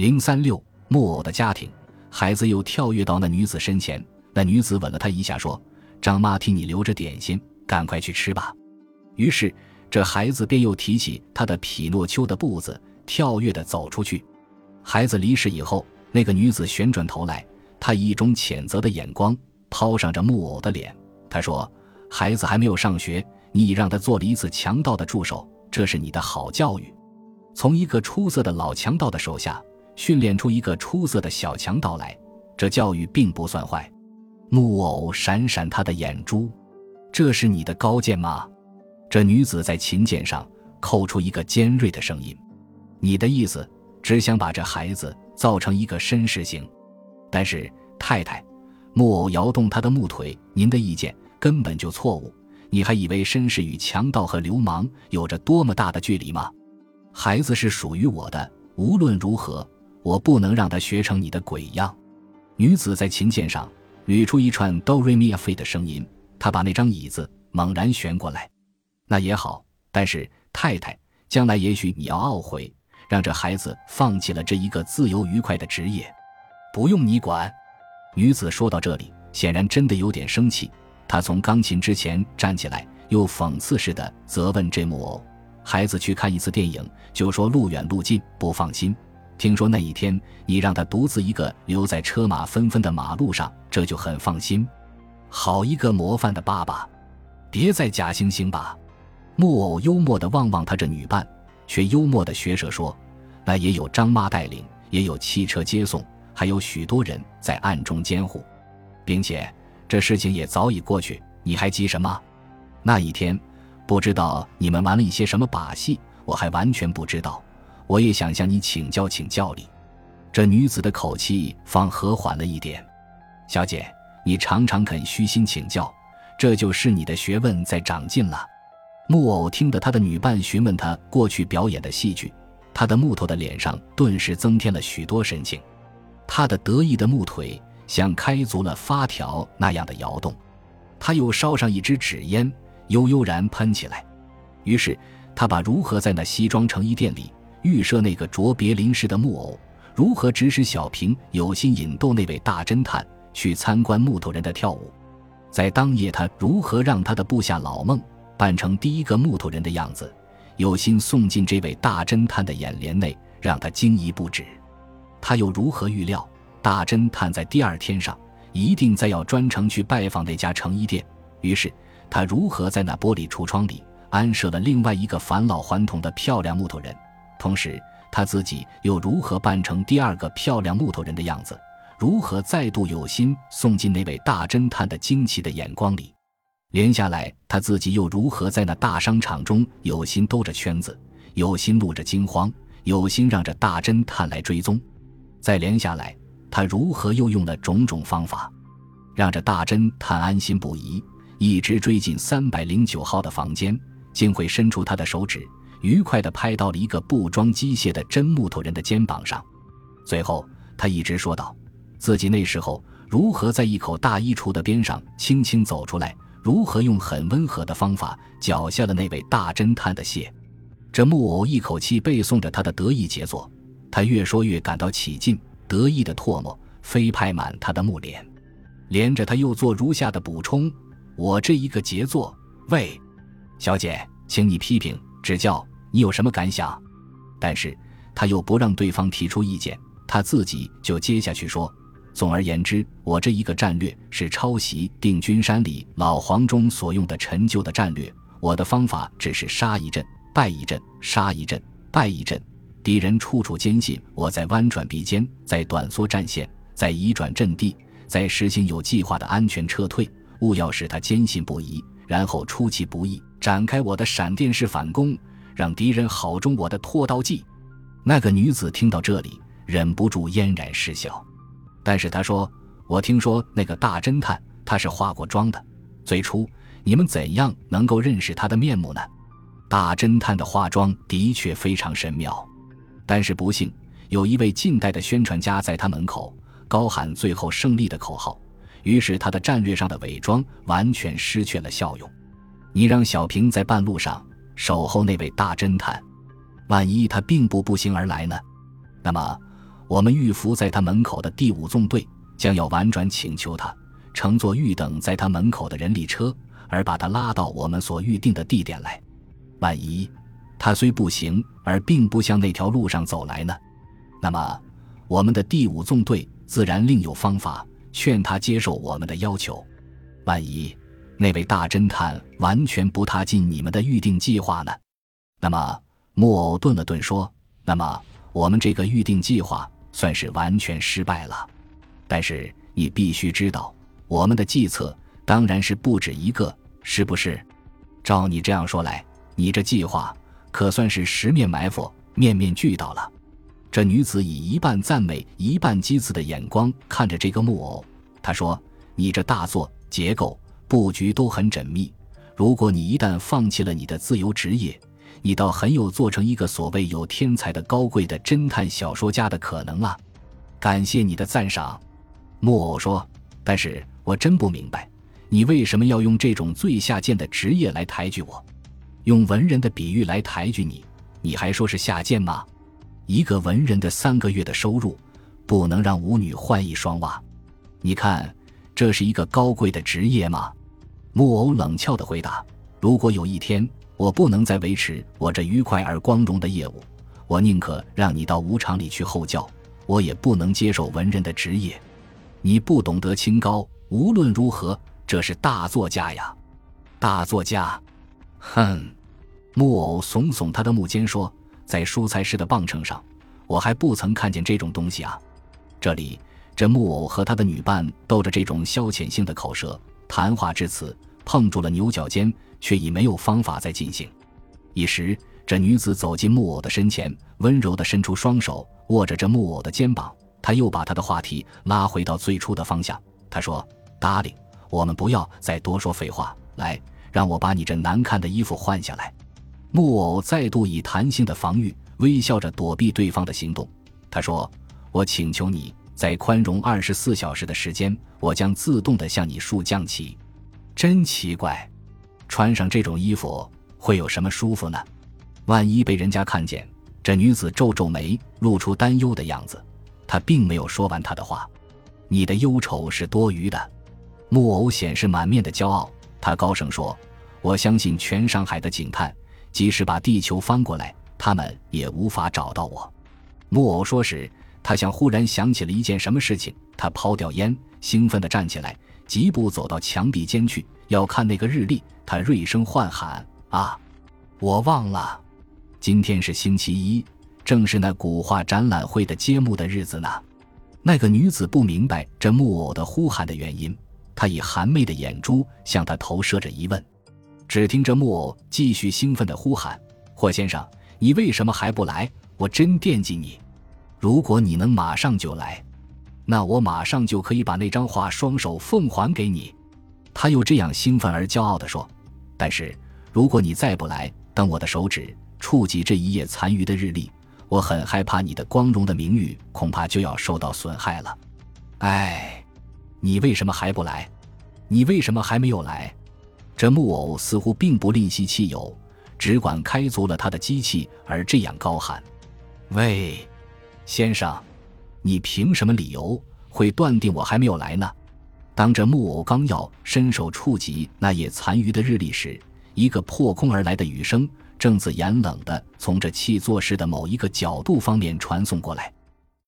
零三六木偶的家庭，孩子又跳跃到那女子身前，那女子吻了他一下，说：“张妈替你留着点心，赶快去吃吧。”于是这孩子便又提起他的匹诺丘的步子，跳跃的走出去。孩子离世以后，那个女子旋转头来，她以一种谴责的眼光抛上着木偶的脸。她说：“孩子还没有上学，你已让他做了一次强盗的助手，这是你的好教育。从一个出色的老强盗的手下训练出一个出色的小强盗来，这教育并不算坏。”木偶闪闪他的眼珠：“这是你的高见吗？”这女子在琴键上扣出一个尖锐的声音：“你的意思？”只想把这孩子造成一个绅士型，但是太太，木偶摇动他的木腿。您的意见根本就错误。你还以为绅士与强盗和流氓有着多么大的距离吗？孩子是属于我的，无论如何，我不能让他学成你的鬼样。女子在琴键上捋出一串哆瑞咪发的声音。她把那张椅子猛然旋过来。那也好，但是太太，将来也许你要懊悔。让这孩子放弃了这一个自由愉快的职业，不用你管。女子说到这里，显然真的有点生气。她从钢琴之前站起来，又讽刺似的责问这木偶：“孩子去看一次电影，就说路远路近不放心。听说那一天你让他独自一个留在车马纷纷的马路上，这就很放心。好一个模范的爸爸！别再假惺惺吧。”木偶幽默地望望他这女伴。却幽默的学者说：“那也有张妈带领，也有汽车接送，还有许多人在暗中监护，并且这事情也早已过去，你还急什么？那一天，不知道你们玩了一些什么把戏，我还完全不知道。我也想向你请教请教哩。”这女子的口气方和缓了一点。小姐，你常常肯虚心请教，这就是你的学问在长进了。木偶听得他的女伴询问他过去表演的戏剧，他的木头的脸上顿时增添了许多神情，他的得意的木腿像开足了发条那样的摇动，他又烧上一支纸烟，悠悠然喷起来。于是他把如何在那西装成衣店里预设那个卓别林式的木偶，如何指使小平有心引逗那位大侦探去参观木头人的跳舞，在当夜他如何让他的部下老孟。扮成第一个木头人的样子，有心送进这位大侦探的眼帘内，让他惊疑不止。他又如何预料大侦探在第二天上一定再要专程去拜访那家成衣店？于是他如何在那玻璃橱窗里安设了另外一个返老还童的漂亮木头人？同时他自己又如何扮成第二个漂亮木头人的样子？如何再度有心送进那位大侦探的惊奇的眼光里？连下来，他自己又如何在那大商场中有心兜着圈子，有心露着惊慌，有心让这大侦探来追踪？再连下来，他如何又用了种种方法，让这大侦探安心不疑，一直追进三百零九号的房间，竟会伸出他的手指，愉快地拍到了一个不装机械的真木头人的肩膀上。最后，他一直说道：自己那时候如何在一口大衣橱的边上轻轻走出来。如何用很温和的方法缴下了那位大侦探的谢？这木偶一口气背诵着他的得意杰作，他越说越感到起劲，得意的唾沫飞拍满他的木脸。连着他又做如下的补充：“我这一个杰作，喂，小姐，请你批评指教，你有什么感想？”但是他又不让对方提出意见，他自己就接下去说。总而言之，我这一个战略是抄袭定军山里老黄忠所用的陈旧的战略。我的方法只是杀一阵，败一阵，杀一阵，败一阵。敌人处处坚信我在弯转鼻尖，在短缩战线，在移转阵地，在实行有计划的安全撤退。务要使他坚信不疑，然后出其不意，展开我的闪电式反攻，让敌人好中我的拖刀计。那个女子听到这里，忍不住嫣然失笑。但是她说：“我听说那个大侦探他是化过妆的。最初你们怎样能够认识他的面目呢？大侦探的化妆的确非常神妙，但是不幸有一位近代的宣传家在他门口高喊最后胜利的口号，于是他的战略上的伪装完全失去了效用。你让小平在半路上守候那位大侦探，万一他并不步行而来呢？那么。”我们预伏在他门口的第五纵队将要婉转请求他乘坐预等在他门口的人力车，而把他拉到我们所预定的地点来。万一他虽步行而并不向那条路上走来呢？那么我们的第五纵队自然另有方法劝他接受我们的要求。万一那位大侦探完全不踏进你们的预定计划呢？那么木偶顿了顿说：“那么我们这个预定计划。”算是完全失败了，但是你必须知道，我们的计策当然是不止一个，是不是？照你这样说来，你这计划可算是十面埋伏，面面俱到了。这女子以一半赞美、一半讥刺的眼光看着这个木偶，她说：“你这大作、结构、布局都很缜密，如果你一旦放弃了你的自由职业。”你倒很有做成一个所谓有天才的高贵的侦探小说家的可能啊！感谢你的赞赏，木偶说。但是我真不明白，你为什么要用这种最下贱的职业来抬举我，用文人的比喻来抬举你？你还说是下贱吗？一个文人的三个月的收入，不能让舞女换一双袜？你看，这是一个高贵的职业吗？木偶冷峭的回答：“如果有一天……”我不能再维持我这愉快而光荣的业务，我宁可让你到舞场里去候教，我也不能接受文人的职业。你不懂得清高，无论如何，这是大作家呀，大作家。哼！木偶耸耸他的木肩说：“在蔬菜市的磅秤上，我还不曾看见这种东西啊。”这里，这木偶和他的女伴斗着这种消遣性的口舌谈话，至此碰住了牛角尖。却已没有方法再进行。一时，这女子走进木偶的身前，温柔地伸出双手，握着这木偶的肩膀。她又把他的话题拉回到最初的方向。她说达令我们不要再多说废话。来，让我把你这难看的衣服换下来。”木偶再度以弹性的防御，微笑着躲避对方的行动。他说：“我请求你，在宽容二十四小时的时间，我将自动地向你竖降旗。”真奇怪。穿上这种衣服会有什么舒服呢？万一被人家看见？这女子皱皱眉，露出担忧的样子。她并没有说完她的话。你的忧愁是多余的。木偶显示满面的骄傲，他高声说：“我相信全上海的警探，即使把地球翻过来，他们也无法找到我。”木偶说时，他像忽然想起了一件什么事情。他抛掉烟，兴奋地站起来，疾步走到墙壁间去。要看那个日历，他锐声唤喊：“啊，我忘了，今天是星期一，正是那古画展览会的揭幕的日子呢。”那个女子不明白这木偶的呼喊的原因，她以含媚的眼珠向他投射着疑问。只听这木偶继续兴奋地呼喊：“霍先生，你为什么还不来？我真惦记你。如果你能马上就来，那我马上就可以把那张画双手奉还给你。”他又这样兴奋而骄傲地说：“但是，如果你再不来，等我的手指触及这一页残余的日历，我很害怕你的光荣的名誉恐怕就要受到损害了。哎，你为什么还不来？你为什么还没有来？”这木偶似乎并不吝惜汽油，只管开足了他的机器，而这样高喊：“喂，先生，你凭什么理由会断定我还没有来呢？”当这木偶刚要伸手触及那页残余的日历时，一个破空而来的雨声正自严冷的从这气作室的某一个角度方面传送过来。